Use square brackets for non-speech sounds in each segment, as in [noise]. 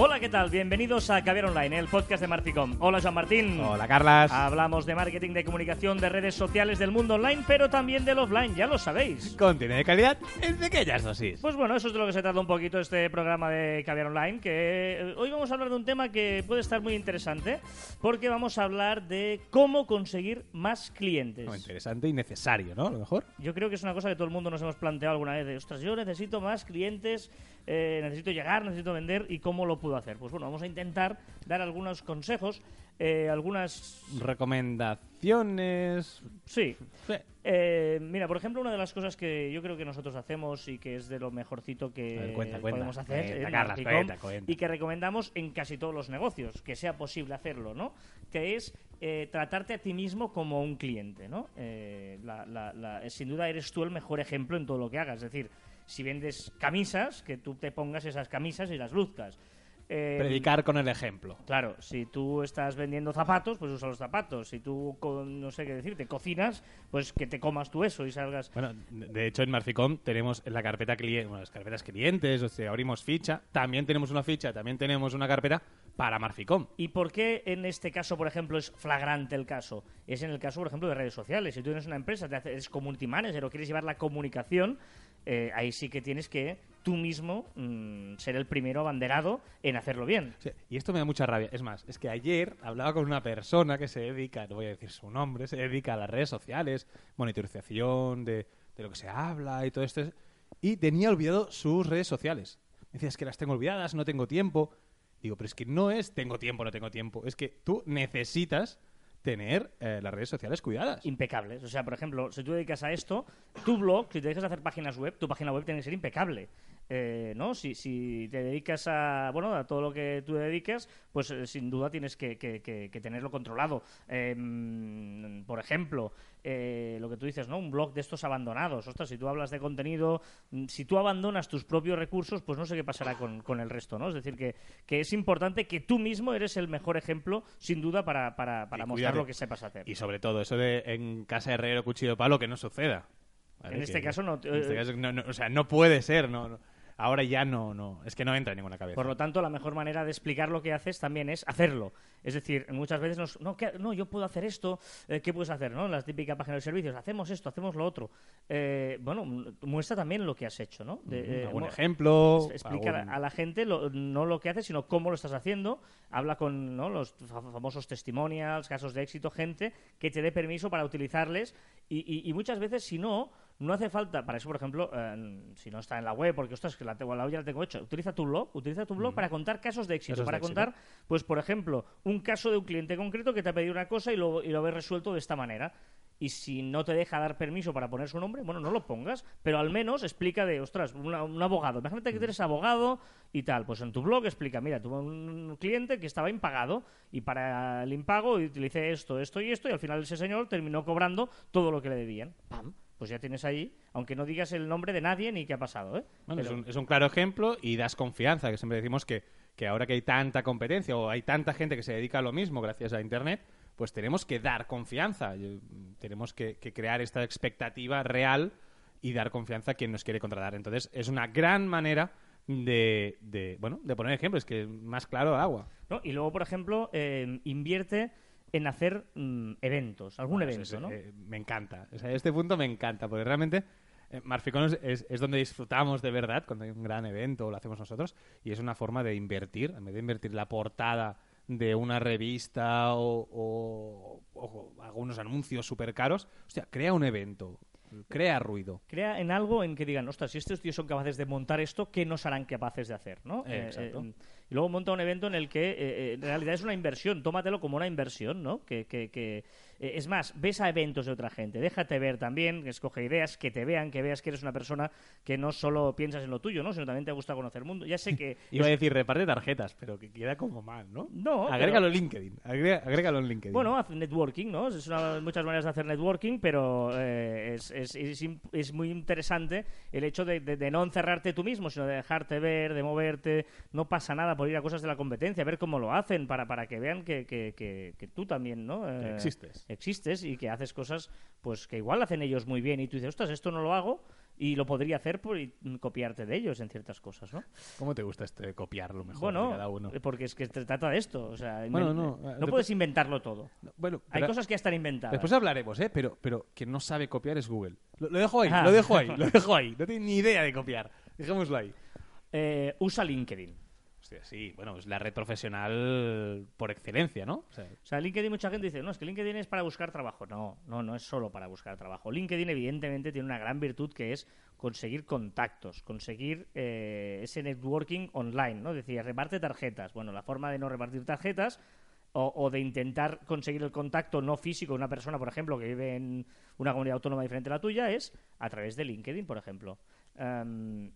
Hola, ¿qué tal? Bienvenidos a Caviar Online, el podcast de Marficom. Hola, Joan Martín. Hola, Carlas. Hablamos de marketing, de comunicación, de redes sociales, del mundo online, pero también del offline, ya lo sabéis. Contenido de calidad en pequeñas dosis. Pues bueno, eso es de lo que se trata un poquito este programa de Caviar Online, que eh, hoy vamos a hablar de un tema que puede estar muy interesante, porque vamos a hablar de cómo conseguir más clientes. No, interesante y necesario, ¿no? A lo mejor. Yo creo que es una cosa que todo el mundo nos hemos planteado alguna vez, de, ostras, yo necesito más clientes, eh, necesito llegar, necesito vender, ¿y cómo lo puedo hacer? Pues bueno, vamos a intentar dar algunos consejos, eh, algunas... Recomendaciones. Sí. Sí. Eh, mira, por ejemplo, una de las cosas que yo creo que nosotros hacemos y que es de lo mejorcito que A ver, cuenta, cuenta. podemos hacer Cuenta, en Carlas, cuenta. y que recomendamos en casi todos los negocios, que sea posible hacerlo, ¿no? Que es eh, tratarte a ti mismo como un cliente, ¿no? Eh, la- la- la- sin duda eres tú el mejor ejemplo en todo lo que hagas, es decir, si vendes camisas, que tú te pongas esas camisas y las luzcas. Eh, Predicar con el ejemplo. Claro, si tú estás vendiendo zapatos, pues usa los zapatos. Si tú, con- no sé qué decirte, cocinas, pues que te comas tú eso y salgas. Bueno, de hecho en Marficom tenemos en la carpeta cliente, bueno, las carpetas clientes, o sea, abrimos ficha, también tenemos una ficha, también tenemos una carpeta para Marficom. ¿Y por qué en este caso, por ejemplo, es flagrante el caso? Es en el caso, por ejemplo, de redes sociales. Si tú tienes una empresa, te haces, eres community manager o quieres llevar la comunicación, eh, ahí sí que tienes que tú mismo mm, ser el primero abanderado en hacerlo bien. Y esto me da mucha rabia. Es más, es que ayer hablaba con una persona que se dedica, no voy a decir su nombre, se dedica a las redes sociales, monitorización de, de lo que se habla y todo esto. Y tenía olvidado sus redes sociales. Me decía, es que las tengo olvidadas, no tengo tiempo. Digo, pero es que no es tengo tiempo, no tengo tiempo. Es que tú necesitas tener eh, las redes sociales cuidadas. impecables. O sea, por ejemplo, si tú dedicas a esto, tu blog, si te dejas de hacer páginas web, tu página web tiene que ser impecable. Eh, ¿no? Si, si te dedicas a bueno a todo lo que tú dedicas, pues eh, sin duda tienes que, que- que- que tenerlo controlado. Eh, por ejemplo, eh, lo que tú dices, ¿no? Un blog de estos abandonados. Ostras, si tú hablas de contenido, mm, si tú abandonas tus propios recursos, pues no sé qué pasará con, con el resto, ¿no? Es decir, que, que es importante que tú mismo eres el mejor ejemplo, sin duda, para, para, para mostrar cuídate. lo que sepas hacer. Y sobre todo, eso de en casa de herrero, cuchillo de palo, que no suceda. ¿vale? En este Que- caso no- en este caso no- no- o sea, no puede ser. No, no. Ahora ya no, no. Es que no entra en ninguna cabeza. Por lo tanto, la mejor manera de explicar lo que haces también es hacerlo. Es decir, muchas veces nos, no, ¿qué- no, yo puedo hacer esto, eh, ¿qué puedes hacer? ¿no? En la típica página de servicios, hacemos esto, hacemos lo otro. Eh, bueno, muestra también lo que has hecho, ¿no? De, eh, algún ejemplo. Explica algún- a la gente lo- no lo que haces, sino cómo lo estás haciendo. Habla con ¿no? los fa- famosos testimonials, casos de éxito, gente que te dé permiso para utilizarles. Y, y- y muchas veces, si no, no hace falta. Para eso, por ejemplo, eh, si no está en la web, porque ostras, que la, tengo, la ya la tengo hecho, utiliza tu blog, utiliza tu blog para contar casos de éxito. De para éxito. contar, pues, por ejemplo, un caso de un cliente concreto que te ha pedido una cosa y lo, y lo ves resuelto de esta manera. Y si no te deja dar permiso para poner su nombre, bueno, no lo pongas, pero al menos explica de, ostras, una- un abogado. Imagínate que eres abogado y tal. Pues en tu blog explica, mira, tuve un cliente que estaba impagado y para el impago utilicé esto, esto y esto y al final ese señor terminó cobrando todo lo que le debían. ¡Pam! Pues ya tienes ahí, aunque no digas el nombre de nadie ni qué ha pasado, ¿eh? Bueno, Pero- es, un, es un claro ejemplo y das confianza, que siempre decimos que, que ahora que hay tanta competencia o hay tanta gente que se dedica a lo mismo gracias a Internet, pues tenemos que dar confianza, mm, tenemos que, que crear esta expectativa real y dar confianza a quien nos quiere contratar. Entonces, es una gran manera de, de, bueno, de poner ejemplos, que más claro agua. ¿no? Y luego, por ejemplo, eh, invierte en hacer mm, eventos, algún Bueno, evento, es, ¿no? eh, me encanta. O sea, este punto me encanta, porque realmente eh, Marficón es, es- es donde disfrutamos de verdad, cuando hay un gran evento o lo hacemos nosotros, y es una forma de invertir, en vez de invertir la portada de una revista o, o- o algunos anuncios súper caros, hostia, crea un evento, crea ruido. Crea en algo en que digan, ostras, si estos tíos son capaces de montar esto, ¿qué no serán capaces de hacer? ¿no? Eh, exacto. Y luego monta un evento en el que eh, eh, en realidad es una inversión, tómatelo como una inversión, ¿no? Que, que- que, eh, es más, ves a eventos de otra gente, déjate ver también, escoge ideas, que te vean, que veas que eres una persona que no solo piensas en lo tuyo, ¿no? Sino también te gusta conocer el mundo. Ya sé [laughs] que... Iba a decir reparte tarjetas, pero que queda como mal, ¿no? No, Agrégalo en LinkedIn, agrega- agrégalo en LinkedIn. Bueno, haz networking, ¿no? Es una, muchas maneras de hacer networking, pero eh, es, es- es muy interesante el hecho de, de- de no encerrarte tú mismo, sino de dejarte ver, de moverte. No pasa nada por ir a cosas de la competencia, ver cómo lo hacen, para, para que vean que, que, que, que tú también, ¿no? Eh, existes. Existes y que haces cosas, pues que igual hacen ellos muy bien y tú dices, ostras, esto no lo hago y lo podría hacer por copiarte de ellos en ciertas cosas, ¿no? ¿Cómo te gusta este copiar lo mejor bueno, de cada uno? eh, porque es que se trata de esto, o sea, Bueno, no, no, eh, te- puedes inventarlo todo. No, Bueno, Hay cosas que ya están inventadas. Después hablaremos, ¿eh? Pero, pero quien no sabe copiar es Google. Lo, lo dejo ahí, Ah. lo dejo ahí, [laughs] lo dejo ahí. No tiene ni idea de copiar. Dejémoslo ahí. Eh, usa LinkedIn. Hostia, sí, bueno, es la red profesional por excelencia, ¿no? O sea, O sea, LinkedIn, mucha gente dice, no, es que LinkedIn es para buscar trabajo. No, no, no es solo para buscar trabajo. LinkedIn, evidentemente, tiene una gran virtud que es conseguir contactos, conseguir eh, ese networking online, ¿no? Decía, reparte tarjetas. Bueno, la forma de no repartir tarjetas o, o de intentar conseguir el contacto no físico de una persona, por ejemplo, que vive en una comunidad autónoma diferente a la tuya, es a través de LinkedIn, por ejemplo. Em,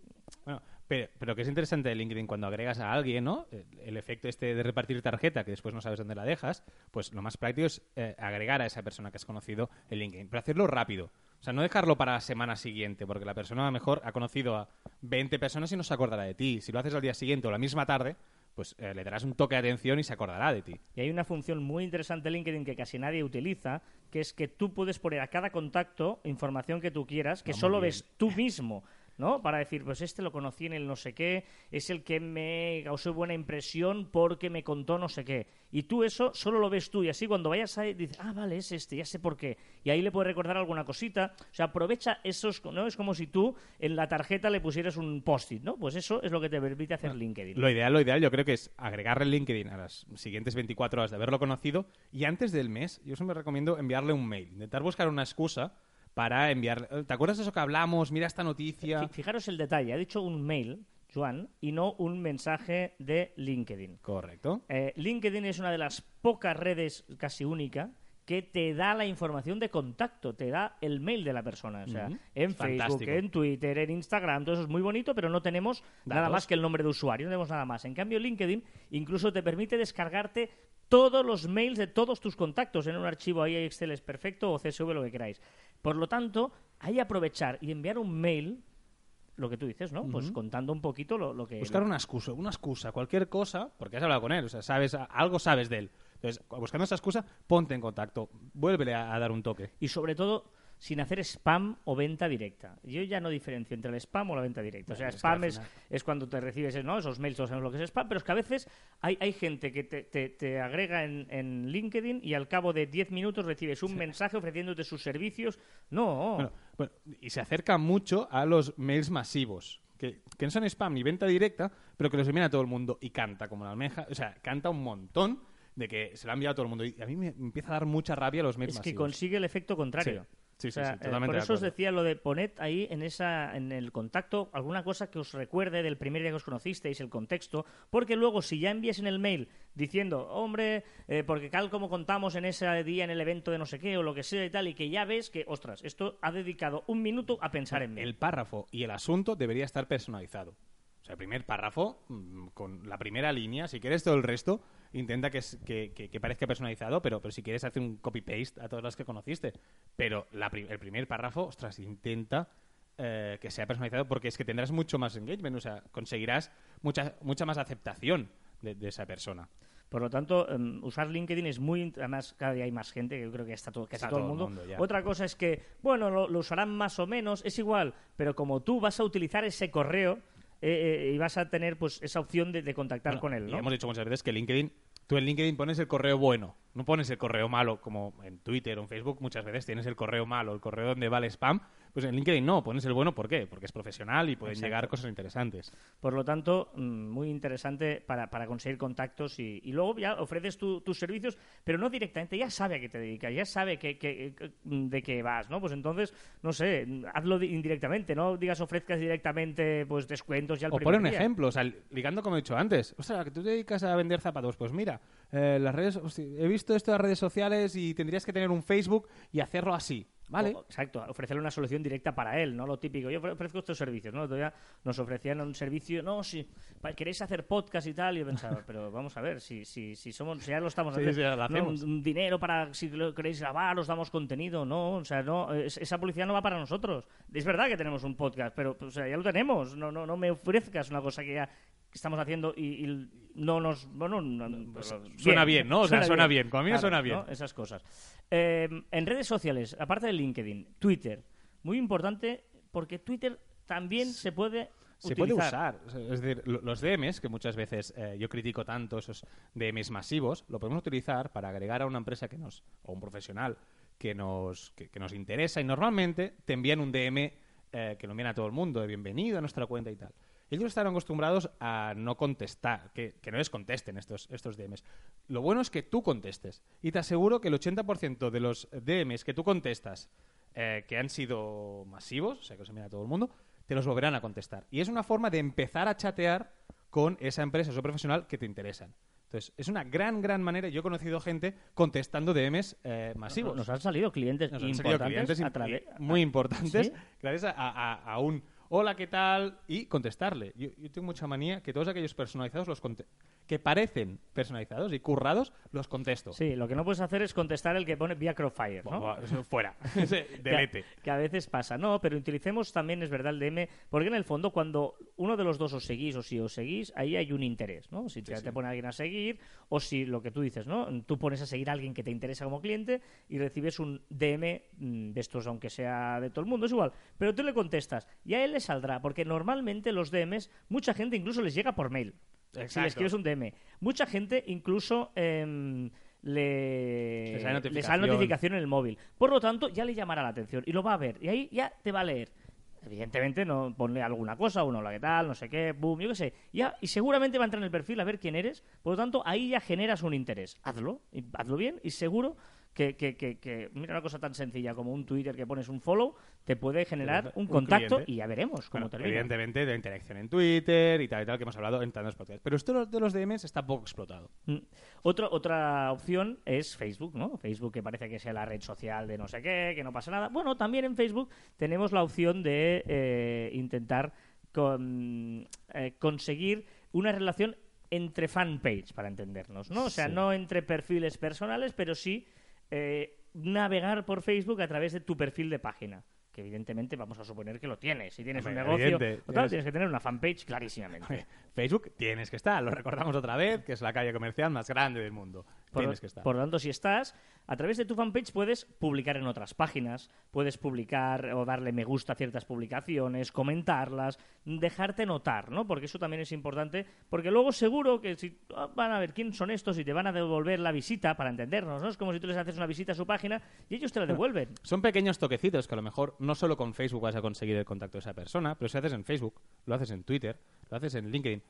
Bueno, pero, pero que es interesante de LinkedIn cuando agregas a alguien, ¿no? El, el efecto este de repartir tarjeta, que después no sabes dónde la dejas, pues lo más práctico es eh, agregar a esa persona que has conocido en LinkedIn, pero hacerlo rápido. O sea, no dejarlo para la semana siguiente, porque la persona a lo mejor ha conocido a 20 personas y no se acordará de ti. Si lo haces al día siguiente o la misma tarde, pues eh, le darás un toque de atención y se acordará de ti. Y hay una función muy interesante en LinkedIn que casi nadie utiliza, que es que tú puedes poner a cada contacto información que tú quieras, que Ah, solo ves tú mismo, ¿no? Para decir, pues este lo conocí en el no sé qué, es el que me causó buena impresión porque me contó no sé qué. Y tú eso solo lo ves tú, y así cuando vayas ahí dices, ah, vale, es este, ya sé por qué. Y ahí le puedes recordar alguna cosita. O sea, aprovecha esos, ¿no? Es como si tú en la tarjeta le pusieras un post-it, ¿no? Pues eso es lo que te permite hacer LinkedIn. Lo ideal, lo ideal, yo creo que es agregarle el LinkedIn a las siguientes 24 horas de haberlo conocido y antes del mes, yo siempre recomiendo enviarle un mail. Intentar buscar una excusa para enviarle. ¿Te acuerdas de eso que hablamos? Mira esta noticia. Fi- Fijaros el detalle, ha dicho un mail, Joan, y no un mensaje de LinkedIn. Correcto. Eh, LinkedIn es una de las pocas redes, casi única, que te da la información de contacto, te da el mail de la persona. O sea, en Fantástico. Facebook, en Twitter, en Instagram, todo eso es muy bonito, pero no tenemos nada más que el nombre de usuario, no tenemos nada más. En cambio, LinkedIn incluso te permite descargarte todos los mails de todos tus contactos en un archivo ahí Excel es perfecto o CSV lo que queráis. Por lo tanto, hay aprovechar y enviar un mail, lo que tú dices, ¿no? Pues contando un poquito lo, lo que... Buscar una excusa, una excusa, cualquier cosa, porque has hablado con él, o sea, sabes, algo sabes de él. Entonces, buscando esa excusa, ponte en contacto, vuélvele a, a dar un toque. y sobre todo sin hacer spam o venta directa. Yo ya no diferencio entre el spam o la venta directa. o sea, spam es, es cuando te recibes ¿no? esos mails, todos sabemos lo que es spam, pero es que a veces hay, hay gente que te, te- te agrega en, en LinkedIn y al cabo de 10 minutos recibes un mensaje ofreciéndote sus servicios. No, Bueno, bueno, y se acerca mucho a los mails masivos, que, que no son spam ni venta directa, pero que los envían a todo el mundo y canta como la almeja, o sea, canta un montón de que se lo ha enviado a todo el mundo. Y a mí me empieza a dar mucha rabia los mails es que masivos. consigue el efecto contrario. Sí, sí, O sea, sí, eh, totalmente por eso os decía lo de poned ahí en esa en el contacto alguna cosa que os recuerde del primer día que os conocisteis, el contexto, porque luego si ya envías en el mail diciendo, hombre, eh, porque tal como contamos en ese día en el evento de no sé qué o lo que sea y tal, y que ya ves que, ostras, esto ha dedicado un minuto a pensar en mí. El párrafo y el asunto debería estar personalizado. O sea, el primer párrafo, mm, con la primera línea, si quieres todo el resto, intenta que, es- que, que- que parezca personalizado, pero, pero si quieres hacer un copy-paste a todas las que conociste. Pero la el primer párrafo, ostras, intenta eh, que sea personalizado porque es que tendrás mucho más engagement, o sea, conseguirás mucha, mucha más aceptación de, de esa persona. Por lo tanto, em, usar LinkedIn es muy... Además, cada día hay más gente, que yo creo que está todo, casi Está todo, todo el mundo. Otra cosa es que, bueno, lo, lo usarán más o menos, es igual, pero como tú vas a utilizar ese correo eh, eh, y vas a tener pues esa opción de, de contactar Bueno, con él, hemos dicho muchas veces que LinkedIn, tú en LinkedIn pones el correo bueno, no pones el correo malo como en Twitter o en Facebook muchas veces tienes el correo malo, el correo donde va el spam, pues en LinkedIn no, pones el bueno, ¿por qué? Porque es profesional y pueden Exacto. llegar cosas interesantes. Por lo tanto, mm, muy interesante para, para conseguir contactos y, y luego ya ofreces tu- tus servicios, pero no directamente, ya sabe a qué te dedicas, ya sabe que, que- que- de qué vas, ¿no? Pues entonces, no sé, hazlo di- indirectamente, no digas ofrezcas directamente pues descuentos ya al O primer pon un día. ejemplo, o sea, ligando como he dicho antes, o sea, que tú te dedicas a vender zapatos, pues mira, eh, las redes, hostia, he visto esto en las redes sociales y tendrías que tener un Facebook y hacerlo así, ¿vale? O- exacto, ofrecerle una solución directa para él, no lo típico. Yo ofre- ofrezco estos servicios, ¿no? Todavía nos ofrecían un servicio, no, si queréis hacer podcast y tal, y yo pensaba, [laughs] pero vamos a ver, si, si, si somos, si ya lo estamos Sí, haciendo, lo dinero para si lo queréis grabar, os damos contenido, no, o sea, no, es- esa publicidad no va para nosotros. Es verdad que tenemos un podcast, pero o sea, ya lo tenemos, no, no, no me ofrezcas una cosa que ya estamos haciendo y, y no nos... Bueno, no- Pues suena bien, ¿no? O sea, suena bien. Con a mí me suena bien. ¿no? Esas cosas. Eh, en redes sociales, aparte de LinkedIn, Twitter, muy importante porque Twitter también se puede Se puede usar. Es decir, lo- los DMs, que muchas veces eh, yo critico tanto esos DMs masivos, lo podemos utilizar para agregar a una empresa que nos, o un profesional que nos, que, que nos interesa y normalmente te envían un DM eh, que lo envían a todo el mundo, de bienvenido a nuestra cuenta y tal. Ellos están acostumbrados a no contestar, que, que no les contesten estos, estos DMs. Lo bueno es que tú contestes. Y te aseguro que el 80% de los DMs que tú contestas, eh, que han sido masivos, o sea, que los envían a todo el mundo, te los volverán a contestar. Y es una forma de empezar a chatear con esa empresa o profesional que te interesan. Entonces, es una gran, gran manera. Yo he conocido gente contestando DMs eh, masivos. Nos han salido clientes Nos han salido importantes clientes a muy importantes ¿Sí? gracias a, a- a un hola, ¿qué tal? y contestarle. Yo, yo tengo mucha manía que todos aquellos personalizados los que parecen personalizados y currados los contesto. Sí, lo que no puedes hacer es contestar el que pone vía Crowfire, ¿no? Buah, fuera. [laughs] [laughs] Que, Delete. que a veces pasa. No, pero utilicemos también, es verdad, el DM, porque en el fondo cuando uno de los dos os seguís o si os seguís, ahí hay un interés, ¿no? Si te, sí. te pone alguien a seguir o si lo que tú dices, ¿no? Tú pones a seguir a alguien que te interesa como cliente y recibes un DM mm, de estos, aunque sea de todo el mundo, es igual. Pero tú le contestas y a él le saldrá, porque normalmente los DMs, mucha gente incluso les llega por mail. Si le Exacto. escribes un DM. Mucha gente incluso em, le, Le sale le notificación. sale notificación en el móvil. Por lo tanto, ya le llamará la atención y lo va a ver. Y ahí ya te va a leer. Evidentemente, no ponle alguna cosa, uno, hola, ¿qué tal? No sé qué, boom, yo qué sé. Ya, y seguramente va a entrar en el perfil a ver quién eres. Por lo tanto, ahí ya generas un interés. Hazlo, hazlo bien y seguro que, que, que, que- mira, una cosa tan sencilla como un Twitter que pones un follow, te puede generar un Un contacto cliente. y ya veremos cómo Bueno, termina. evidentemente, de interacción en Twitter y tal y tal, que hemos hablado en tantos podcasts. Pero esto de los DMs está poco explotado. Mm. Otro- otra opción es Facebook, ¿no? Facebook que parece que sea la red social de no sé qué, que no pasa nada. Bueno, también en Facebook tenemos la opción de eh, intentar con- eh, conseguir una relación entre fanpage, para entendernos, ¿no? O sea, Sí. no entre perfiles personales, pero sí eh, navegar por Facebook a través de tu perfil de página. Que evidentemente vamos a suponer que lo tienes. Si tienes Hombre, un negocio, evidente. o tal, Tienes- tienes que tener una fanpage clarísimamente. Facebook tienes que estar, lo recordamos otra vez, que es la calle comercial más grande del mundo. Por, tienes que estar. por lo tanto, si estás, a través de tu fanpage puedes publicar en otras páginas, puedes publicar o darle me gusta a ciertas publicaciones, comentarlas, dejarte notar, ¿no? Porque eso también es importante, porque luego seguro que si ah, van a ver quién son estos y te van a devolver la visita para entendernos, ¿no? Es como si tú les haces una visita a su página y ellos te la devuelven. Son pequeños toquecitos que a lo mejor no solo con Facebook vas a conseguir el contacto de esa persona, pero si haces en Facebook, lo haces en Twitter, lo haces en LinkedIn.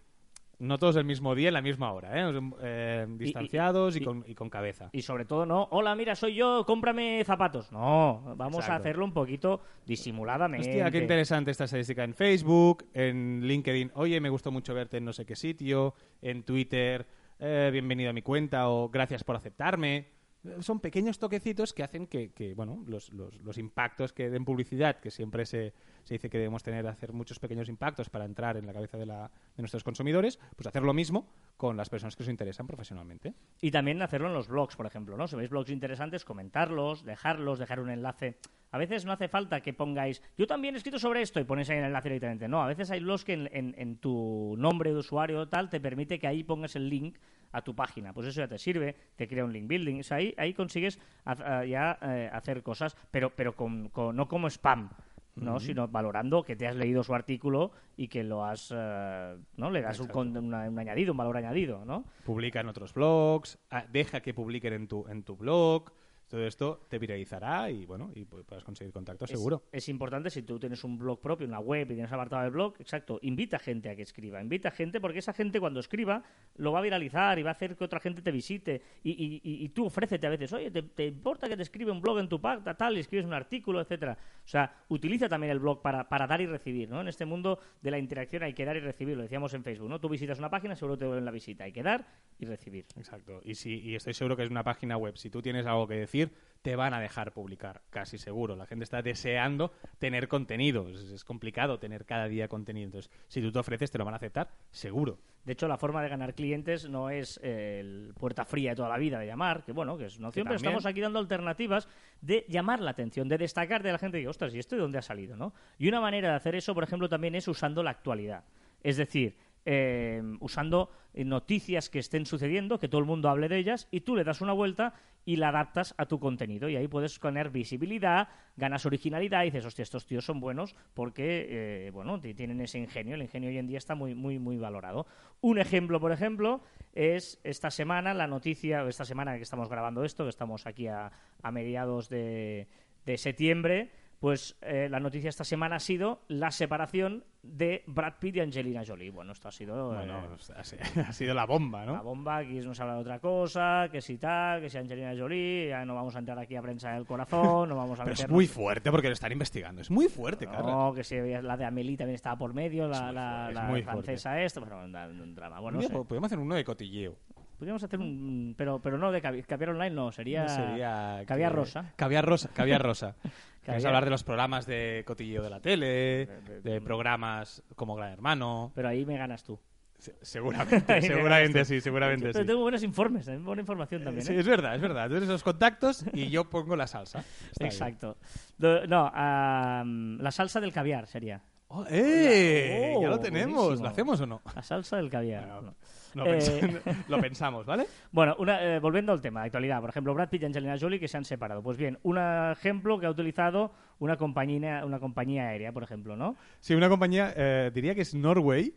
No todos el mismo día, en la misma hora, ¿eh? Eh, distanciados y, y- con, y con cabeza. Y sobre todo, no, hola, mira, soy yo, cómprame zapatos. No, vamos a hacerlo un poquito disimuladamente. Hostia, qué interesante esta estadística en Facebook, en LinkedIn. Oye, me gustó mucho verte en no sé qué sitio, en Twitter, eh, bienvenido a mi cuenta o gracias por aceptarme. Eh, Son pequeños toquecitos que hacen que, que, bueno, los, los- los impactos que den publicidad, que siempre se, se dice que debemos tener, hacer muchos pequeños impactos para entrar en la cabeza de, la- de nuestros consumidores, pues hacer lo mismo con las personas que os interesan profesionalmente. Y también hacerlo en los blogs, por ejemplo, ¿no? Si veis blogs interesantes, comentarlos, dejarlos, dejar un enlace. A veces no hace falta que pongáis, yo también he escrito sobre esto y ponéis ahí el enlace directamente. No, a veces hay blogs que en, en- tu nombre de usuario tal te permite que ahí pongas el link a tu página. Pues eso ya te sirve, te crea un link building. O ahí, ahí consigues ah, ya eh, hacer cosas, pero, pero con, con- no como spam. ¿No? sino valorando que te has leído su artículo y que lo has eh, no le das un, con- una- un añadido un valor añadido no Publica en otros blogs, ah, deja que publiquen en tu, en tu blog. Todo esto te viralizará y bueno, y puedas conseguir contacto seguro. Es, es importante si tú tienes un blog propio, una web y tienes apartado de blog, exacto, invita gente a que escriba, invita gente porque esa gente cuando escriba lo va a viralizar y va a hacer que otra gente te visite y, y- y- tú ofrécete a veces, oye, ¿te, te importa que te escribe un blog en tu pacta tal y escribes un artículo, etcétera? O sea, utiliza también el blog para, para dar y recibir, ¿no? En este mundo de la interacción hay que dar y recibir, lo decíamos en Facebook, ¿no? Tú visitas una página, seguro te devuelven la visita, hay que dar y recibir. Exacto. Y, si, y estoy seguro que es una página web. Si tú tienes algo que decir, te van a dejar publicar, casi seguro. La gente está deseando tener contenido. Es, es complicado tener cada día contenido. Entonces, si tú te ofreces, te lo van a aceptar, seguro. De hecho, la forma de ganar clientes no es eh, el puerta fría de toda la vida de llamar, que bueno, que es una opción, pero estamos aquí dando alternativas de llamar la atención, de destacar de la gente y ostras, ¿y esto de dónde ha salido? ¿no? Y una manera de hacer eso, por ejemplo, también es usando la actualidad. Es decir, eh, usando eh, noticias que estén sucediendo, que todo el mundo hable de ellas, y tú le das una vuelta y la adaptas a tu contenido. Y ahí puedes tener visibilidad, ganas originalidad y dices, hostia, estos tíos son buenos porque, eh, bueno, tienen ese ingenio. El ingenio hoy en día está muy, muy, muy valorado. Un ejemplo, por ejemplo, es esta semana la noticia, esta semana que estamos grabando esto, que estamos aquí a, a mediados de, de septiembre, pues eh, la noticia esta semana ha sido la separación de Brad Pitt y Angelina Jolie. Bueno, esto ha sido eh, Bueno, ha si- [laughs] ha sido la bomba, la ¿no? bomba. Aquí nos habla de otra cosa, que si tal, que si Angelina Jolie, ya no vamos a entrar aquí a prensa del corazón, no vamos a [laughs] Pero es muy fuerte porque lo están investigando. Es muy fuerte, Carla. No, que si la de Amélie también estaba por medio, la, muy la- fuerte, es la muy francesa esta, bueno, un, un drama. Bueno, no sé. po- Podemos hacer uno de cotilleo. Podríamos hacer un... Pero, pero no de cavi- caviar online, no, sería... Sería Caviar rosa. Caviar rosa. Caviar rosa. [laughs] A hablar de los programas de cotilleo de la tele, De- programas como Gran Hermano. Pero ahí me ganas tú. Se- Seguramente, [laughs] seguramente sí, seguramente Pero sí. tengo buenos informes, ¿eh? buena información también. Sí, ¿eh? es verdad, es verdad. Tú eres los contactos y yo pongo la salsa. [laughs] Está. Exacto. No, am, la salsa del caviar sería. Oh, ¡Eh! Oh, ya lo tenemos. buenísimo. ¿Lo hacemos o no? La salsa del caviar. Bueno, No. Lo, Eh, [laughs] pens- lo pensamos, ¿vale? [laughs] Bueno, una- eh, volviendo al tema de actualidad, por ejemplo, Brad Pitt y Angelina Jolie que se han separado. Pues bien, un ejemplo que ha utilizado una compañía, una compañía aérea, por ejemplo, ¿no? Sí, una compañía, eh, diría que es Norway,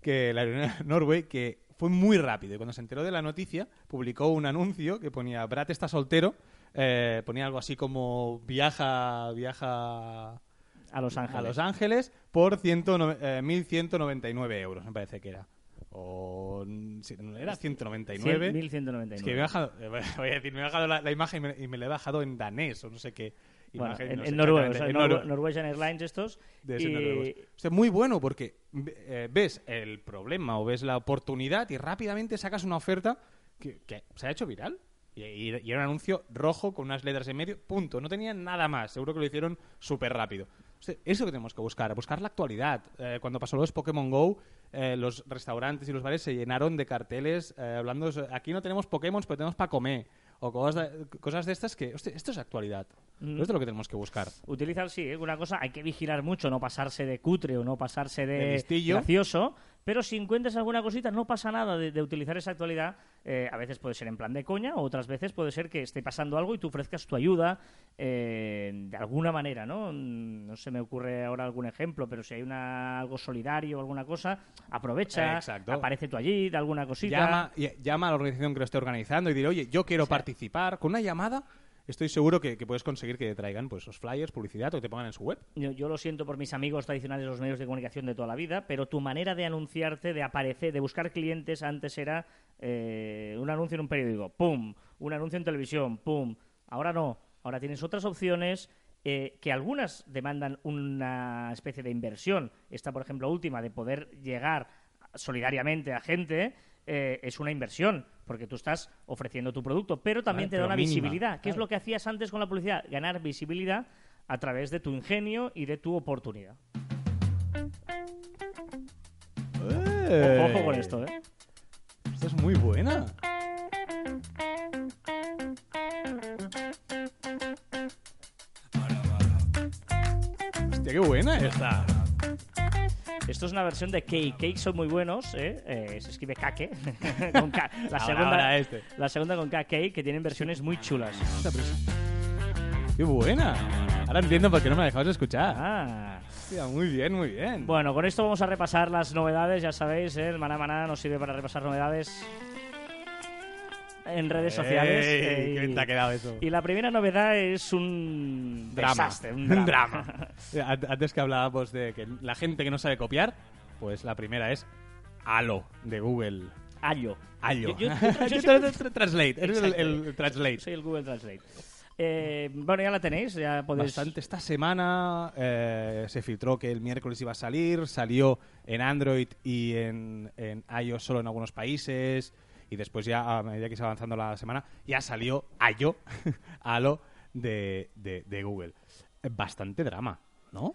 que la aerolínea [laughs] Norway, que fue muy rápido. Y cuando se enteró de la noticia, publicó un anuncio que ponía Brad está soltero. eh, ponía algo así como viaja, viaja A Los Ángeles. a Los Ángeles por 109 eh, 1.199 euros, me parece que era. O mm, era 199. 1199. Es que me he bajado, eh, [laughs] voy a decir, me he bajado la, la imagen y me, y me la he bajado en danés o no sé qué. Bueno, imagen, en, no en sé noruego, o exactamente, sea, en Norwe- noruego. Norwegian Airlines estos. Y-. O sea, muy bueno porque eh, ves el problema o ves la oportunidad y rápidamente sacas una oferta que, que se ha hecho viral. Y era un anuncio rojo con unas letras en medio, punto. No tenía nada más. Seguro que lo hicieron súper rápido. Eso que tenemos que buscar, buscar la actualidad. Eh, cuando pasó los Pokémon Go, eh, los restaurantes y los bares se llenaron de carteles eh, hablando, de- aquí no tenemos Pokémon, pero tenemos para comer. O cosas de, cosas de estas que, hostia, esto es actualidad. Mm. Esto es lo que tenemos que buscar. Utilizar, sí, una cosa, hay que vigilar mucho, no pasarse de cutre o no pasarse de, gracioso, pero si encuentras alguna cosita, no pasa nada de, de utilizar esa actualidad. eh, a veces puede ser en plan de coña, o otras veces puede ser que esté pasando algo y tú ofrezcas tu ayuda eh, de alguna manera, ¿no? Mm, No se me ocurre ahora algún ejemplo, pero si hay una, algo solidario o alguna cosa, aprovecha, Exacto. aparece tú allí, de alguna cosita. Llama, a la organización que lo esté organizando y diré, oye, yo quiero participar. Con una llamada estoy seguro que, que puedes conseguir que te traigan pues, los flyers, publicidad o que te pongan en su web. Yo, yo lo siento por mis amigos tradicionales de los medios de comunicación de toda la vida, pero tu manera de anunciarte, de aparecer, de buscar clientes antes era eh, un anuncio en un periódico, ¡pum! Un anuncio en televisión, ¡pum! Ahora no, ahora tienes otras opciones eh, que algunas demandan una especie de inversión. Esta, por ejemplo, última, de poder llegar solidariamente a gente, eh, es una inversión, porque tú estás ofreciendo tu producto, pero también te da una mínima, visibilidad, que es lo que hacías antes con la publicidad, ganar visibilidad a través de tu ingenio y de tu oportunidad. Ojo, ojo con esto, ¿eh? Esta es muy buena. Hostia, qué buena esta. Esto es una versión de Cake. Cake son muy buenos, ¿eh? Eh, se escribe Kake. [laughs] con K. La, Ahora, segunda, ahora este. la segunda con K, Cake, que tienen versiones muy chulas. Qué buena. Ahora entiendo por qué no me dejabas escuchar. Ah. Hostia, muy bien, muy bien. Bueno, con esto vamos a repasar las novedades. Ya sabéis, ¿eh? el Maná Maná nos sirve para repasar novedades en redes sociales. Ey, eh, qué bien te ha quedado eso. Y la primera novedad es un drama. desastre, un [laughs] drama. drama. [laughs] An- Antes que hablábamos de que la gente que no sabe copiar, pues la primera es Halo de Google. Ayo. Ayo. Yo- yo- yo [laughs] translate, eres el, el translate. Soy el Google Translate. Eh, bueno, ya la tenéis, ya podéis... Bastante. Esta semana eh, se filtró que el miércoles iba a salir, salió en Android y en, en iOS solo en algunos países y después ya a medida que se va avanzando la semana ya salió Ayo, Halo [laughs] de, de, de Google. Bastante drama, ¿no?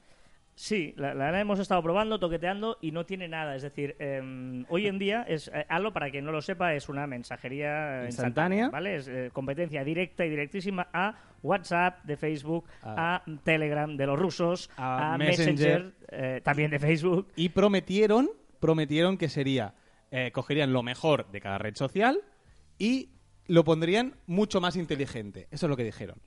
Sí, la, la hemos estado probando, toqueteando y no tiene nada. Es decir, eh, hoy en día, es eh, Halo, para quien no lo sepa, es una mensajería Instantánea. instantánea, ¿vale? Es eh, competencia directa y directísima a WhatsApp de Facebook, A- a, Telegram de los rusos, a a, Messenger. Messenger, eh, también de Facebook. Y prometieron prometieron que sería, eh, cogerían lo mejor de cada red social y lo pondrían mucho más inteligente. Eso es lo que dijeron.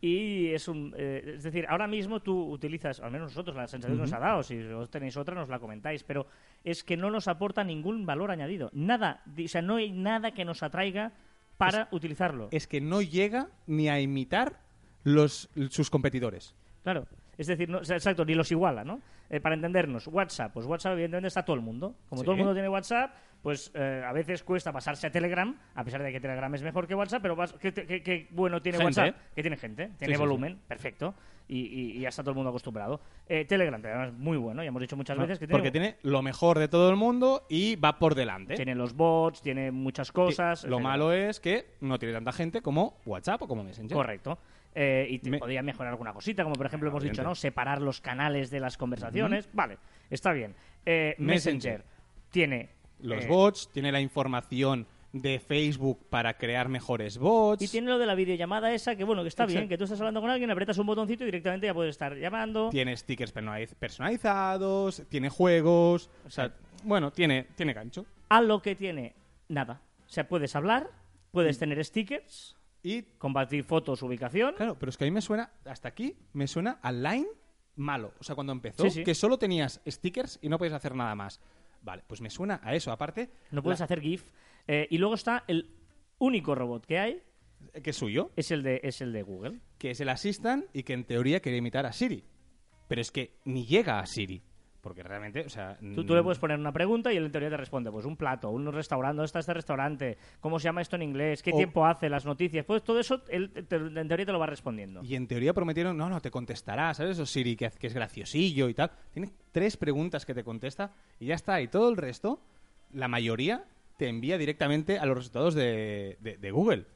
Y es un. eh, es decir, ahora mismo tú utilizas, al menos nosotros, la sensación que nos ha dado, si os tenéis otra, nos la comentáis, pero es que no nos aporta ningún valor añadido. Nada. O sea, no hay nada que nos atraiga para utilizarlo. Es que no llega ni a imitar los, sus competidores. Claro. Es decir, no, o sea, exacto, ni los iguala, ¿no? Eh, para entendernos, WhatsApp, pues WhatsApp evidentemente está todo el mundo. Como Sí. todo el mundo tiene WhatsApp, pues eh, a veces cuesta pasarse a Telegram, a pesar de que Telegram es mejor que WhatsApp, pero ¿qué, qué- qué bueno tiene Gente. WhatsApp? Que tiene gente, tiene sí, volumen, perfecto, y, y- y ya está todo el mundo acostumbrado. Eh, Telegram, Telegram es muy bueno, ya hemos dicho muchas veces que tiene, Porque tiene lo mejor de todo el mundo y va por delante. tiene los bots, tiene muchas cosas. lo etcétera. malo es que no tiene tanta gente como WhatsApp o como Messenger. Correcto. Eh, y te Me- podría mejorar alguna cosita, como por ejemplo hemos dicho. ¿no? Separar los canales de las conversaciones. Vale, está bien. Eh, Messenger, Messenger. tiene Los eh, bots, tiene la información de Facebook para crear mejores bots. Y tiene lo de la videollamada esa, que bueno, que está bien, que tú estás hablando con alguien, aprietas un botoncito y directamente ya puedes estar llamando. Tiene stickers personaliz- personalizados, tiene juegos. O sea, bueno, tiene, tiene gancho. A lo que tiene nada. O sea, puedes hablar, puedes tener stickers, Y compartir fotos, ubicación. Claro, pero es que a mí me suena, hasta aquí, me suena a Line malo. O sea, cuando empezó, Sí, sí. que solo tenías stickers y no podías hacer nada más. Vale, pues me suena a eso. Aparte, No puedes hacer GIF. Eh, y luego está el único robot que hay, que es suyo, es el de, es el de Google. que es el Assistant y que en teoría quería imitar a Siri. Pero es que ni llega a Siri. Porque realmente, o sea... Tú, tú le puedes poner una pregunta y él en teoría te responde, pues un plato, un restaurante, ¿dónde está este restaurante? ¿Cómo se llama esto en inglés? ¿Qué O- tiempo hace? Las noticias. Pues todo eso él te- en teoría te lo va respondiendo. Y en teoría prometieron, no, no, te contestará, ¿sabes? Eso Siri, que, que es graciosillo y tal. Tiene tres preguntas que te contesta y ya está. Y todo el resto, la mayoría, te envía directamente a los resultados de, de- de Google.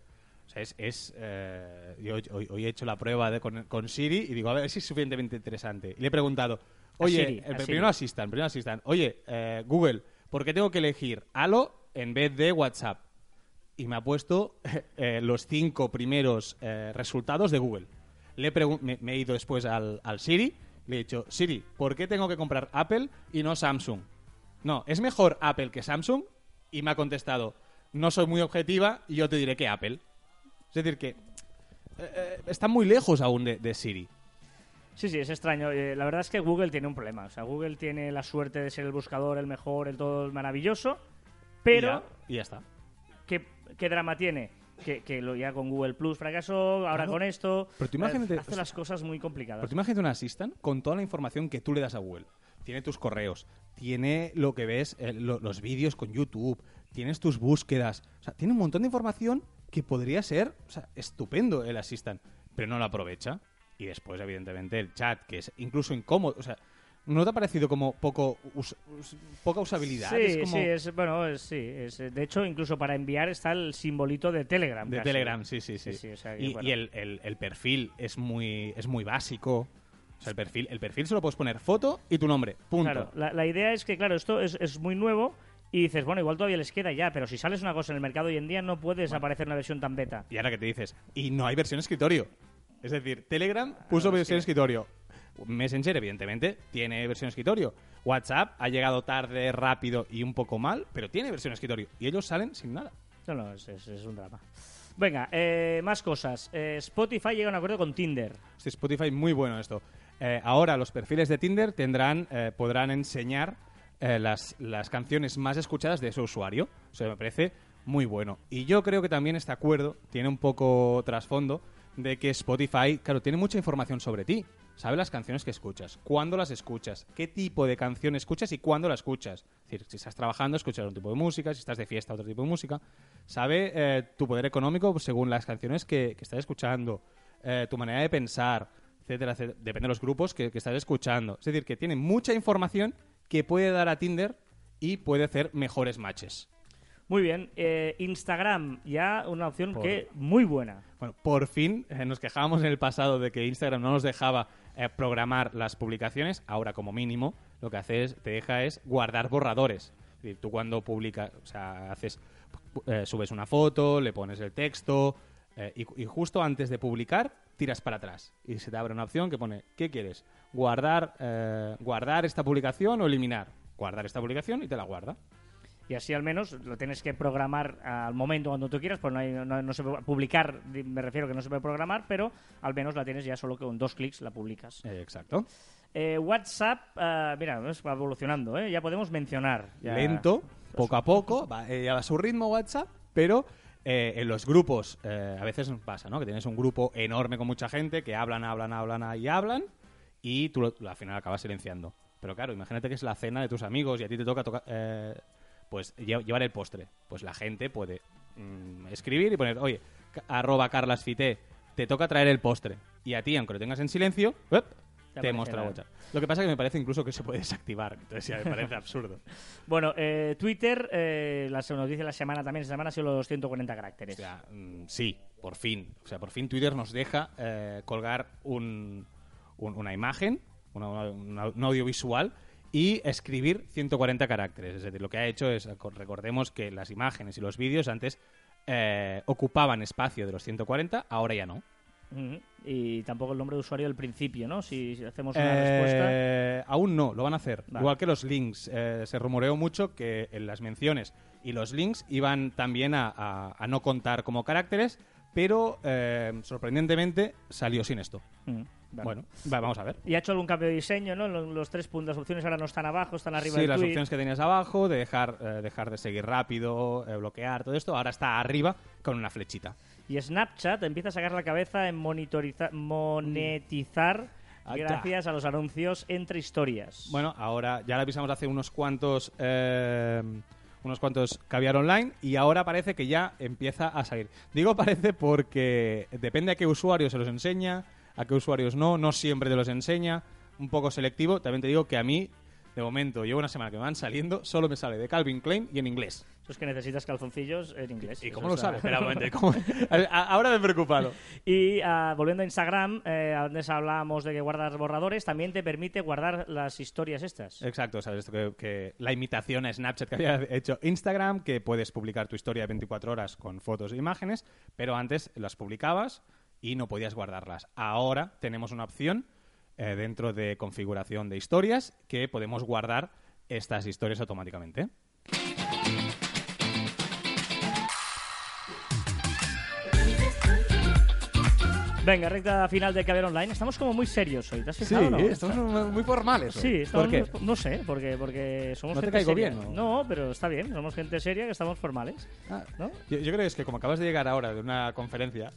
O sea, es... es, eh, yo hoy, hoy he hecho la prueba de- con, con Siri y digo, a ver si es suficientemente interesante. Y le he preguntado, oye, el primero asistan, primero asistan. Oye, eh, Google, ¿por qué tengo que elegir Halo en vez de WhatsApp? y me ha puesto [laughs] eh, los cinco primeros eh, resultados de Google. Le me, me he ido después al, al Siri, le he dicho, Siri, ¿por qué tengo que comprar Apple y no Samsung? No, ¿es mejor Apple que Samsung? Y me ha contestado, no soy muy objetiva y yo te diré que Apple. Es decir, que eh, eh, está muy lejos aún de, de Siri. Sí, sí, es extraño. Eh, la verdad es que Google tiene un problema. O sea, Google tiene la suerte de ser el buscador, el mejor, el todo maravilloso, pero Y ya, y ya está. ¿qué, qué drama tiene? Que, que lo ya con Google Plus fracasó, ahora Claro. con esto. Pero tú imagínate- hace las cosas muy complicadas. Pero tú imagínate un Assistant con toda la información que tú le das a Google. Tiene tus correos, tiene lo que ves, eh, lo- los vídeos con YouTube, tienes tus búsquedas. O sea, tiene un montón de información que podría ser o sea, estupendo el Assistant, pero no lo aprovecha. Y después, evidentemente, el chat, que es incluso incómodo. O sea, ¿no te ha parecido como poco us- poca usabilidad? Sí, es como sí, es, bueno, es- sí. Es, de hecho, incluso para enviar está el simbolito de Telegram. de casi. Telegram, sí, sí, sí. Sí, sí, o sea y bueno. y el, el- el perfil es muy, es muy básico. O sea, el perfil, el perfil solo puedes poner foto y tu nombre. Punto. Claro, la, la idea es que, claro, esto es, es muy nuevo y dices, bueno, igual todavía les queda ya, pero si sales una cosa en el mercado hoy en día no puedes aparecer una versión tan beta. Y ahora que te dices, y no hay versión escritorio. Es decir, Telegram puso versión escritorio. Messenger, evidentemente, tiene versión escritorio. WhatsApp ha llegado tarde, rápido y un poco mal, pero tiene versión escritorio. Y ellos salen sin nada. No, no, es, es- es un drama. Venga, eh, más cosas. Eh, Spotify llega a un acuerdo con Tinder. Hostia, Spotify, muy bueno esto. Eh, ahora los perfiles de Tinder tendrán, eh, podrán enseñar las, las canciones más escuchadas de ese usuario. O sea, me parece muy bueno. Y yo creo que también este acuerdo tiene un poco trasfondo de que Spotify, claro, tiene mucha información sobre ti. Sabe las canciones que escuchas, cuándo las escuchas, qué tipo de canción escuchas y cuándo la escuchas. Es decir, si estás trabajando, escuchas un tipo de música, si estás de fiesta, otro tipo de música. Sabe eh, tu poder económico según las canciones que, que estás escuchando, eh, tu manera de pensar, etcétera, etcétera. Depende de los grupos que, que estás escuchando. Es decir, que tiene mucha información que puede dar a Tinder y puede hacer mejores matches. Muy bien. eh, Instagram, ya una opción Por- que muy buena. Bueno, por fin eh, nos quejábamos en el pasado de que Instagram no nos dejaba eh, programar las publicaciones. Ahora, como mínimo, lo que haces, te deja es guardar borradores. Es decir, tú cuando publicas, o sea, haces, subes una foto, le pones el texto y, y justo antes de publicar tiras para atrás y se te abre una opción que pone ¿qué quieres? Guardar, guardar esta publicación o eliminar. guardar esta publicación y te la guarda. Y así al menos lo tienes que programar al momento cuando tú quieras, pues no, hay, no, no se puede publicar, me refiero que no se puede programar, pero al menos la tienes ya solo con dos clics la publicas. Eh, exacto. Eh, WhatsApp, ah, mira, va evolucionando, ¿eh? ya podemos mencionar. ya- Lento, poco a poco, va, eh, a su ritmo WhatsApp, pero eh, en los grupos eh, a veces pasa, ¿no? Que tienes un grupo enorme con mucha gente que hablan, hablan, hablan y hablan y tú lo- al final acabas silenciando. Pero claro, imagínate que es la cena de tus amigos y a ti te toca toca- eh, pues lle- llevar el postre. Pues la gente puede mm, escribir y poner, oye, arroba carlasfité, te toca traer el postre. Y a ti, aunque lo tengas en silencio, ¡up! Te muestra. WhatsApp. Lo que pasa es que me parece incluso que se puede desactivar. Entonces ya me parece absurdo. [laughs] Bueno, eh, Twitter, eh, la noticia de la semana también, esta semana ha sido los 140 O caracteres. sea, mm, sí, por fin. O sea, por fin Twitter nos deja eh, colgar un- un- una imagen, una- un audiovisual y escribir 140 caracteres. Es decir, lo que ha hecho es, recordemos que las imágenes y los vídeos antes eh, ocupaban espacio de los 140, ahora ya no. Y tampoco el nombre de usuario del principio, ¿no? Si, hacemos una respuesta. Eh, aún no, lo van a hacer. Vale. Igual que los links. Eh, se rumoreó mucho que en las menciones y los links iban también a, a- a no contar como caracteres, pero eh, sorprendentemente salió sin esto. Vale. Bueno, va- vamos a ver. Y ha hecho algún cambio de diseño, ¿no? Los, los tres puntos, las opciones ahora no están abajo, están arriba Sí, del las tweet. opciones que tenías abajo, de dejar, eh, dejar de seguir rápido, eh, bloquear, todo esto, ahora está arriba con una flechita. Y Snapchat empieza a sacar la cabeza en monitoriza- monetizar Ah, gracias a los anuncios entre historias. Bueno, ahora ya la avisamos hace unos cuantos eh, unos cuantos caviar online y ahora parece que ya empieza a salir. Digo parece porque depende a qué usuarios se los enseña, a qué usuarios no, no siempre te los enseña, un poco selectivo. También te digo que a mí, de momento, llevo una semana que me van saliendo, solo me sale de Calvin Klein y en inglés. Eso es que necesitas calzoncillos en inglés. ¿Y cómo lo sabes? [laughs] Espera un momento, ¿cómo? [laughs] Ahora me he preocupado. Y ah, volviendo a Instagram, eh, antes hablábamos de que guardas borradores, también te permite guardar las historias estas. Exacto, sabes esto que, que la imitación a Snapchat que había hecho Instagram, que puedes publicar tu historia 24 horas con fotos e imágenes, pero antes las publicabas y no podías guardarlas. Ahora tenemos una opción eh, dentro de configuración de historias que podemos guardar estas historias automáticamente. Venga, recta final de Caber Online. Estamos como muy serios hoy, ¿te has fijado? no? estamos muy formales. Sí, estamos ¿Por qué? muy- no sé, porque, porque somos ¿No te gente caigo seria. bien, o? No, pero está bien, somos gente seria que estamos formales. Ah, ¿No? Yo, yo creo que es que como acabas de llegar ahora de una conferencia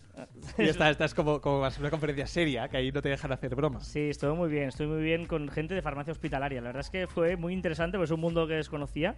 y esta, esta es como, como una conferencia seria, que ahí no te dejan hacer bromas. Sí, estuvo muy bien, estoy muy bien con gente de farmacia hospitalaria. La verdad es que fue muy interesante, porque es un mundo que desconocía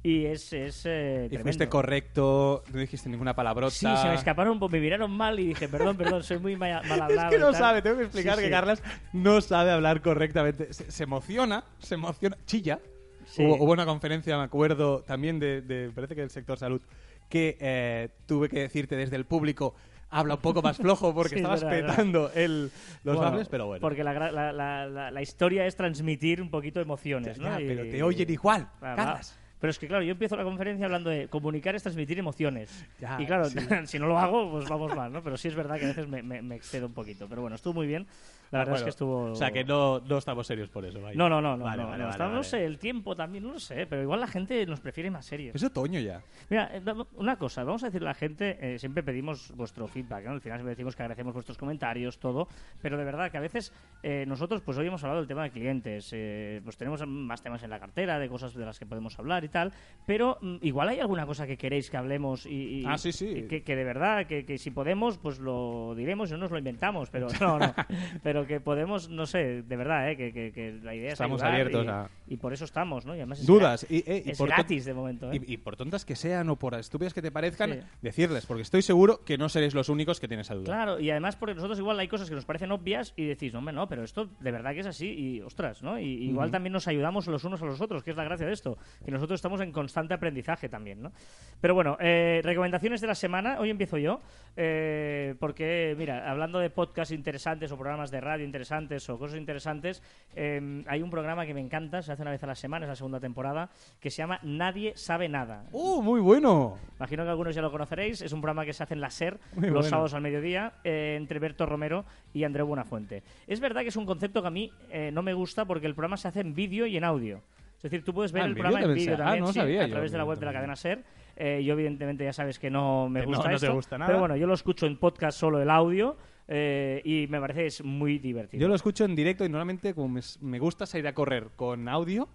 y es, es eh, Y fuiste correcto, no dijiste ninguna palabrota. Sí, se me escaparon, me miraron mal y dije, perdón, perdón, soy muy mal, mal hablado. Es que no sabe, tengo que explicar Sí, que sí. Carlas no sabe hablar correctamente. Se, se emociona, se emociona, chilla. Sí. Hubo, hubo una conferencia, me acuerdo, también de, de- parece que del sector salud, que eh, tuve que decirte desde el público, habla un poco más flojo porque [laughs] Sí, es estabas verdad, es verdad. petando el, los Bueno, bables, pero bueno. Porque la, la, la- la- la historia es transmitir un poquito emociones, Ya, ¿no? ya, Y- pero te oyen igual. Carlas. Pero es que, claro, yo empiezo la conferencia hablando de comunicar es transmitir emociones. Ya, y claro, sí. [laughs] si no lo hago, pues vamos mal, ¿no? Pero sí es verdad que a veces me, me- me excedo un poquito. Pero bueno, estuvo muy bien. La verdad es Bueno, que estuvo... O sea, que no, no estamos serios por eso, vaya. No, no, no, no. Vale, no, vale, no, vale, el tiempo también, no lo sé, pero igual la gente nos prefiere más serios. Es otoño ya. Mira, eh, una cosa, vamos a decirle a la gente, eh, siempre pedimos vuestro feedback, ¿no? Al final siempre decimos que agradecemos vuestros comentarios, todo, pero de verdad que a veces eh, nosotros, pues hoy hemos hablado del tema de clientes, eh, pues tenemos más temas en la cartera, de cosas de las que podemos hablar y tal, pero mm, igual hay alguna cosa que queréis que hablemos y, y- Ah, sí, sí. y que, que de verdad, que, que si podemos, pues lo diremos y no nos lo inventamos, pero no, no, [laughs] pero que podemos, no sé, de verdad, ¿eh? que, que- que la idea Estamos es ayudar abiertos y, a- y por eso estamos, ¿no? Y además es Dudas. gra- Y, eh, y es por to- gratis de momento, ¿eh? Y, y por tontas que sean o por estúpidas que te parezcan, Sí. decirles, porque estoy seguro que no seréis los únicos que tienen esa duda. Claro, y además porque nosotros igual hay cosas que nos parecen obvias y decís, hombre, no, pero esto de verdad que es así y ostras, ¿no? Y igual también nos ayudamos los unos a los otros, que es la gracia de esto, que nosotros estamos en constante aprendizaje también, ¿no? Pero bueno, eh, recomendaciones de la semana, hoy empiezo yo, eh, porque, mira, hablando de podcasts interesantes o programas de radio interesantes o cosas interesantes, eh, hay un programa que me encanta, se hace una vez a la semana, es la segunda temporada, que se llama Nadie sabe nada. ¡Uh, muy bueno! Imagino que algunos ya lo conoceréis. Es un programa que se hace en la SER Muy los bueno. sábados al mediodía eh, entre Berto Romero y Andreu Buenafuente. Es verdad que es un concepto que a mí eh, no me gusta porque el programa se hace en vídeo y en audio. Es decir, tú puedes ver Ah, el programa en vídeo ah, también, no sí, sabía a yo, través de la web de la cadena SER. Eh, yo, evidentemente, ya sabes que no me no- gusta no te esto. gusta nada. Pero bueno, yo lo escucho en podcast solo el audio eh, y me parece que es muy divertido. Yo lo escucho en directo y normalmente como me, me gusta salir a correr con audio,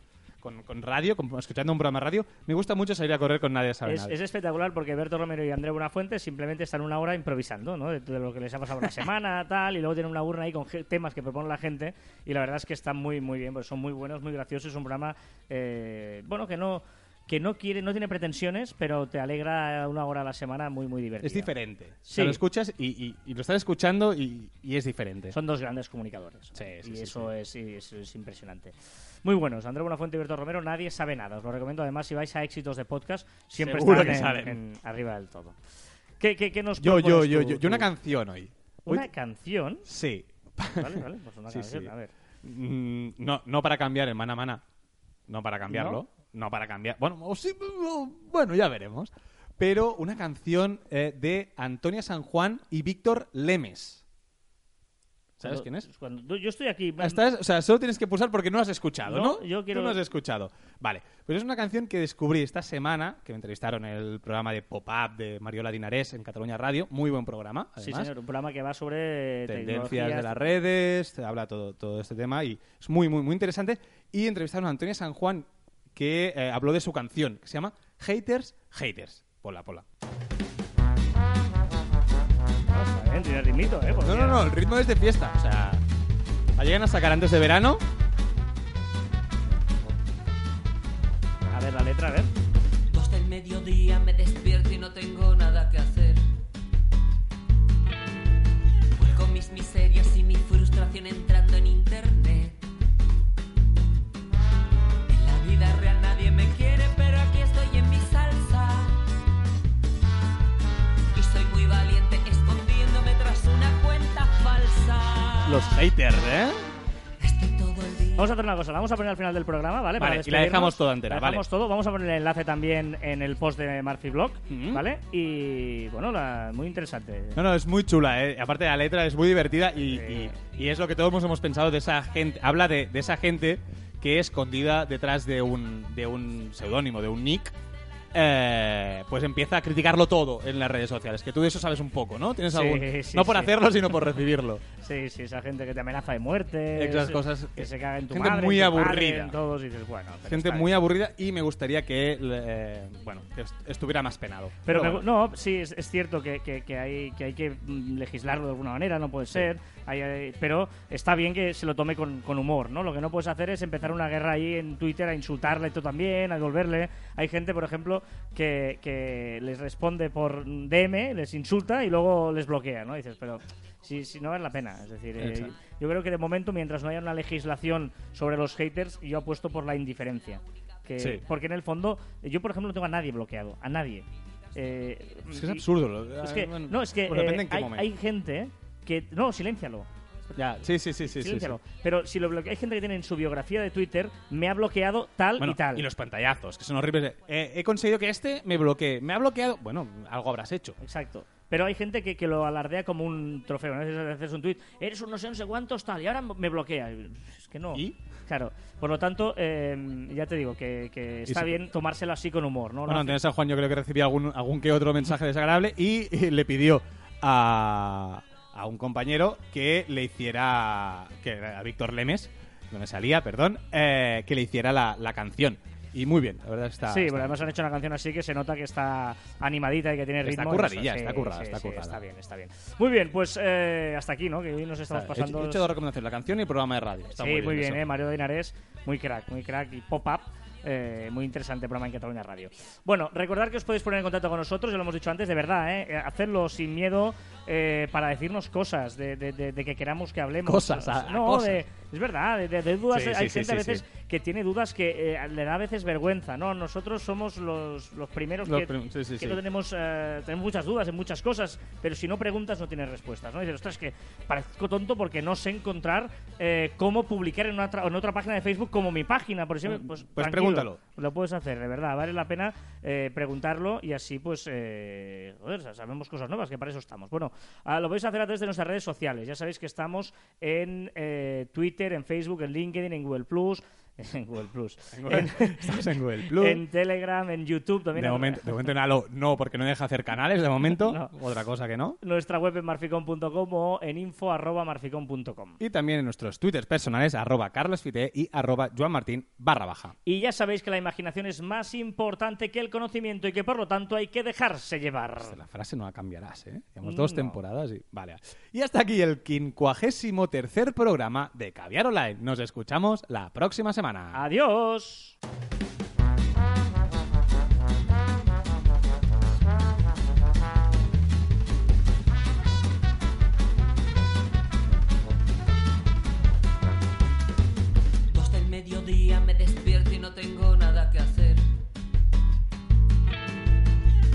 con, con radio, con- escuchando un programa de radio, me gusta mucho salir a correr con nadie sabe Es, es espectacular porque Berto Romero y André Buenafuente simplemente están una hora improvisando, ¿no? De, de lo que les ha pasado la [laughs] semana, tal, y luego tienen una urna ahí con temas que propone la gente y la verdad es que están muy, muy bien, porque son muy buenos, muy graciosos, es un programa, eh, bueno, que no que no quiere, no tiene pretensiones, pero te alegra una hora a la semana muy, muy divertido. Es diferente. O Sí. sea, lo escuchas y, y- y lo estás escuchando y, y es diferente. Son dos grandes comunicadores. Sí, sí, y eso Es, es- es impresionante. Muy buenos. André Buenafuente y Berto Romero, nadie sabe nada. Os lo recomiendo además si vais a éxitos de podcast, siempre Seguro están que en- salen. en- arriba del todo. ¿Qué, qué, qué nos Yo, yo, propones yo, tú- yo, yo una tú? canción hoy. Hoy- ¿Una canción? Sí. Vale, vale, pues una [laughs] Sí, canción, sí. a ver. Mm, no, no para cambiar en mana mana. No para cambiarlo. ¿No? ¿No? para cambiar. Bueno, o sí, o- bueno, ya veremos. Pero una canción eh, de Antonia San Juan y Víctor Lemes. ¿Sabes Cuando- quién es? cuando- yo estoy aquí. Estás- o sea, solo tienes que pulsar porque no has escuchado, No, ¿no? yo quiero- Tú no has escuchado. Vale, pues es una canción que descubrí esta semana, que me entrevistaron en el programa de Pop-Up de Mariola Dinarés en Cataluña Radio. Muy buen programa, Sí, además. señor, un programa que va sobre tendencias de las redes, te habla todo, todo este tema y es muy, muy, muy interesante. Y entrevistaron a Antonia San Juan, que eh, habló de su canción, que se llama Haters, Haters. Pola, pola. Tiene ritmito, ¿eh? Porque- No, no, no, el ritmo es de fiesta. O sea, la llegan a sacar antes de verano. A ver la letra, a ver. Dos del mediodía me despierto y no tengo nada que hacer. Vuelco mis miserias y mi frustración entrando en internet. Los haters, ¿eh? Vamos a hacer una cosa, la vamos a poner al final del programa, ¿vale? Para Vale, y la dejamos toda entera, La dejamos vale. todo, vamos a poner el enlace también en el post de Murphy Blog. ¿vale? Y bueno, la, muy interesante. No, no, es muy chula, ¿eh? Aparte la letra, es muy divertida y, Sí. y- y es lo que todos hemos pensado de esa gente. Habla de, de esa gente que escondida detrás de un, de un seudónimo, de un nick, eh, pues empieza a criticarlo todo en las redes sociales. Que tú de eso sabes un poco, ¿no? ¿Tienes Sí, algún... sí, no por sí. hacerlo, sino por recibirlo. [laughs] Sí, sí, esa gente que te amenaza de muerte. Esas cosas- Que se caga en tu gente madre, muy en tu padre, aburrida. en todos, y dices, bueno. pero Gente muy bien. aburrida y me gustaría que, eh, bueno, que est- estuviera más penado. Pero me bueno. no, sí, es, es cierto que, que- que hay, que hay que mm, legislarlo de alguna manera, no puede ser. Pero está bien que se lo tome con, con humor, ¿no? Lo que no puedes hacer es empezar una guerra ahí en Twitter a insultarle tú también, a devolverle. Hay gente, por ejemplo, que, que les responde por DM, les insulta y luego les bloquea, ¿no? dices, pero si, si no vale la pena. Es decir, eh, yo creo que de momento, mientras no haya una legislación sobre los haters, yo apuesto por la indiferencia. Que, Sí. Porque en el fondo, yo por ejemplo no tengo a nadie bloqueado, a nadie. Eh, Es que es y- absurdo. es que, bueno, no, es que eh, hay, hay gente que... No, siléncialo. Ya, sí, sí, sí, sí, siléncialo. Pero si lo bloque- hay gente que tiene en su biografía de Twitter, me ha bloqueado tal Bueno, y tal. los pantallazos, que son horribles. eh, he conseguido que este me bloquee. Me ha bloqueado. Bueno, algo habrás hecho. Exacto. Pero hay gente que, que lo alardea como un trofeo. ¿no? A haces un tweet, eres un no sé, no sé cuántos tal, y ahora me bloquea. Es que no. ¿Y? Claro. Por lo tanto, eh, ya te digo que, que está se- bien tomárselo así con humor, ¿no? No Bueno, hace- Antonio San Juan yo creo que recibía algún, algún que otro mensaje desagradable y, y le pidió a, a un compañero que le hiciera, que a Víctor Lemes, no me salía, perdón, eh, que le hiciera la, la canción. Y muy bien, la verdad está... Sí, está- pero además han hecho una canción así que se nota que está animadita y que tiene Está ritmo. curradilla, Sí, está currada, sí, está sí, currada. Está bien, está bien. Muy bien, pues eh, hasta aquí, ¿no? Que hoy nos estamos está- he, pasando. he hecho dos recomendaciones, la canción y el programa de radio. Está sí, muy bien, eso. ¿eh? Mario Dinares, muy crack, muy crack y pop-up. eh, muy interesante programa en Cataluña Radio. Bueno, recordar que os podéis poner en contacto con nosotros, ya lo hemos dicho antes, de verdad, ¿eh? Eh, hacerlo sin miedo eh, para decirnos cosas, de, de- de- de que queramos que hablemos. Cosas, a- a no, cosas. de- es verdad, de, de- de dudas. Sí, hay sí, gente sí, a veces sí. que tiene dudas que eh, le da a veces vergüenza, ¿no? Nosotros somos los, los primeros Los que, prim- sí, sí, que sí. no tenemos, eh, tenemos muchas dudas en muchas cosas, pero si no preguntas no tienes respuestas, ¿no? Y dices, ostras, que parezco tonto porque no sé encontrar eh, cómo publicar en otra, en otra página de Facebook como mi página, por ejemplo. Pues, Pues tranquilo, pregúntalo. Lo puedes hacer, de verdad, vale la pena eh, preguntarlo y así, pues, eh, joder, sa- sabemos cosas nuevas, que para eso estamos. Bueno, ah, lo podéis hacer a través de nuestras redes sociales. Ya sabéis que estamos en eh, Twitter, en Facebook, en LinkedIn, en Google Plus. [laughs] en Google Plus. En Google- [laughs] Estamos en Google Plus. En Telegram, en YouTube también. de, momento, [laughs] de momento en Halo no, porque no deja hacer canales, de momento. No. Otra cosa que no. Nuestra web en marficon.com o en info.marficon.com. Y también en nuestros twitters personales, arroba carlosfite y arroba joanmartin barra baja. Y ya sabéis que la imaginación es más importante que el conocimiento y que por lo tanto hay que dejarse llevar. La frase no la cambiarás, ¿eh? Llevamos dos No. temporadas y... Vale. Y hasta aquí el quincuagésimo tercer programa de Caviar Online. Nos escuchamos la próxima semana. Adiós. Dos del mediodía me despierto y no tengo nada que hacer.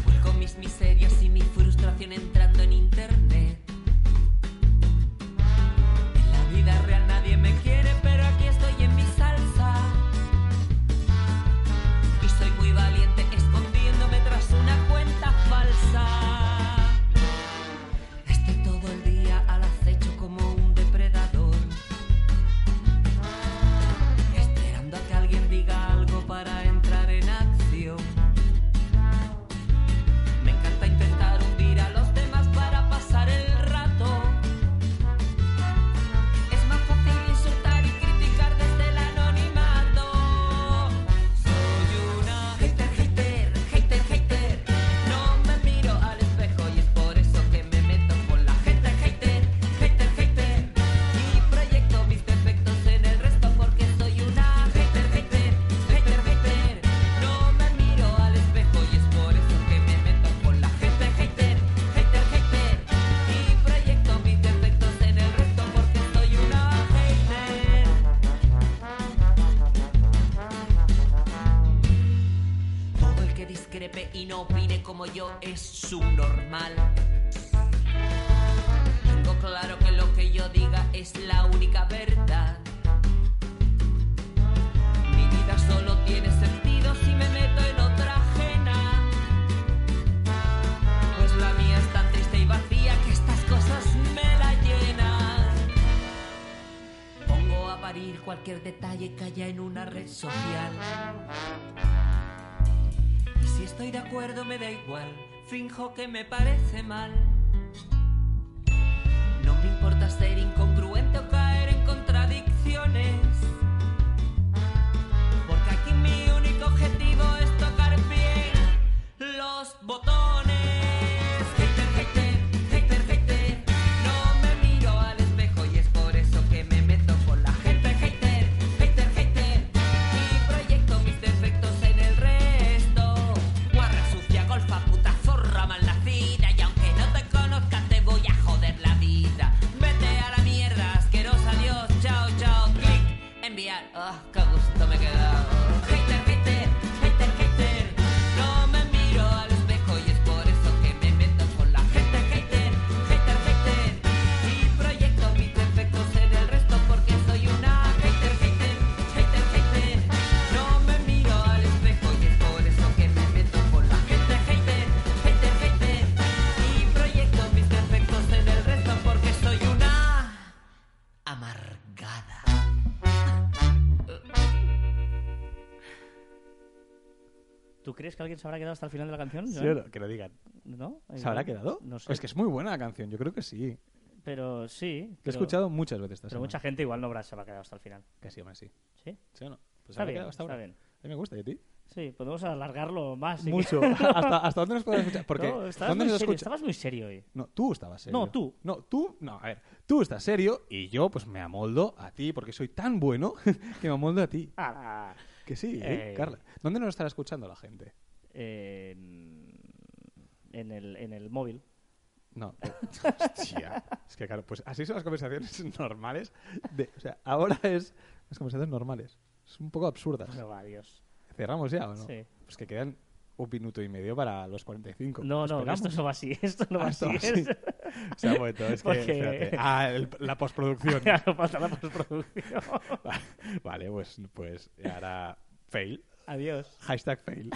Vuelco mis miserias y mi frustración entrando en internet. En la vida real nadie me quiere, Tengo claro que lo que yo diga es la única verdad. Mi vida solo tiene sentido si me meto en otra ajena. Pues la mía es tan triste y vacía que estas cosas me la llenan. Pongo a parir cualquier detalle que haya en una red social. Y si estoy de acuerdo me da igual, finjo que me parece mal. No me importa ser incongruente o caer en contradicciones. Porque aquí mi único objetivo es tocar bien los botones. Crees que alguien se habrá quedado hasta el final de la canción? Sí, no, que lo digan. ¿No? ¿Se habrá quedado? No sé. Es que es muy buena la canción, yo creo que sí. Pero sí. Lo he escuchado muchas veces esta Pero semana. mucha gente igual no habrá, se habrá quedado hasta el final. Que sí, hombre, sí. ¿Sí? ¿Sí o no? Pues Está bien, hasta está ahora. bien. A mí me gusta, ¿y a ti? Sí, podemos alargarlo más. si Mucho. quieres. [laughs] ¿Hasta, ¿Hasta dónde nos podemos escuchar? Porque, No, estabas, ¿dónde muy nos serio, escucha? estabas muy serio hoy. No, tú estabas serio. No, tú. No, tú, no, a ver, tú estás serio y yo pues me amoldo a ti porque soy tan bueno [laughs] que me amoldo a ti. Ah, Que sí, ¿eh? Eh. Carla. ¿Dónde nos estará escuchando la gente? en, en el, en el móvil. No. eh, [laughs] Hostia. Es que claro, pues así son las conversaciones [laughs] normales. De, o sea, ahora es las conversaciones normales. Es un poco absurdas. No, va, Dios. ¿Cerramos ya o no? Sí. Pues que quedan un minuto y medio para los 45. No, no, ¿Esperamos? esto no va así. [laughs] Esto no va Ah, así. así. Se ha vuelto, es que, Porque- espérate. [laughs] Ah, el- la postproducción. [laughs] Claro, falta la postproducción. vale, pues, pues ahora fail. Adiós. Hashtag fail.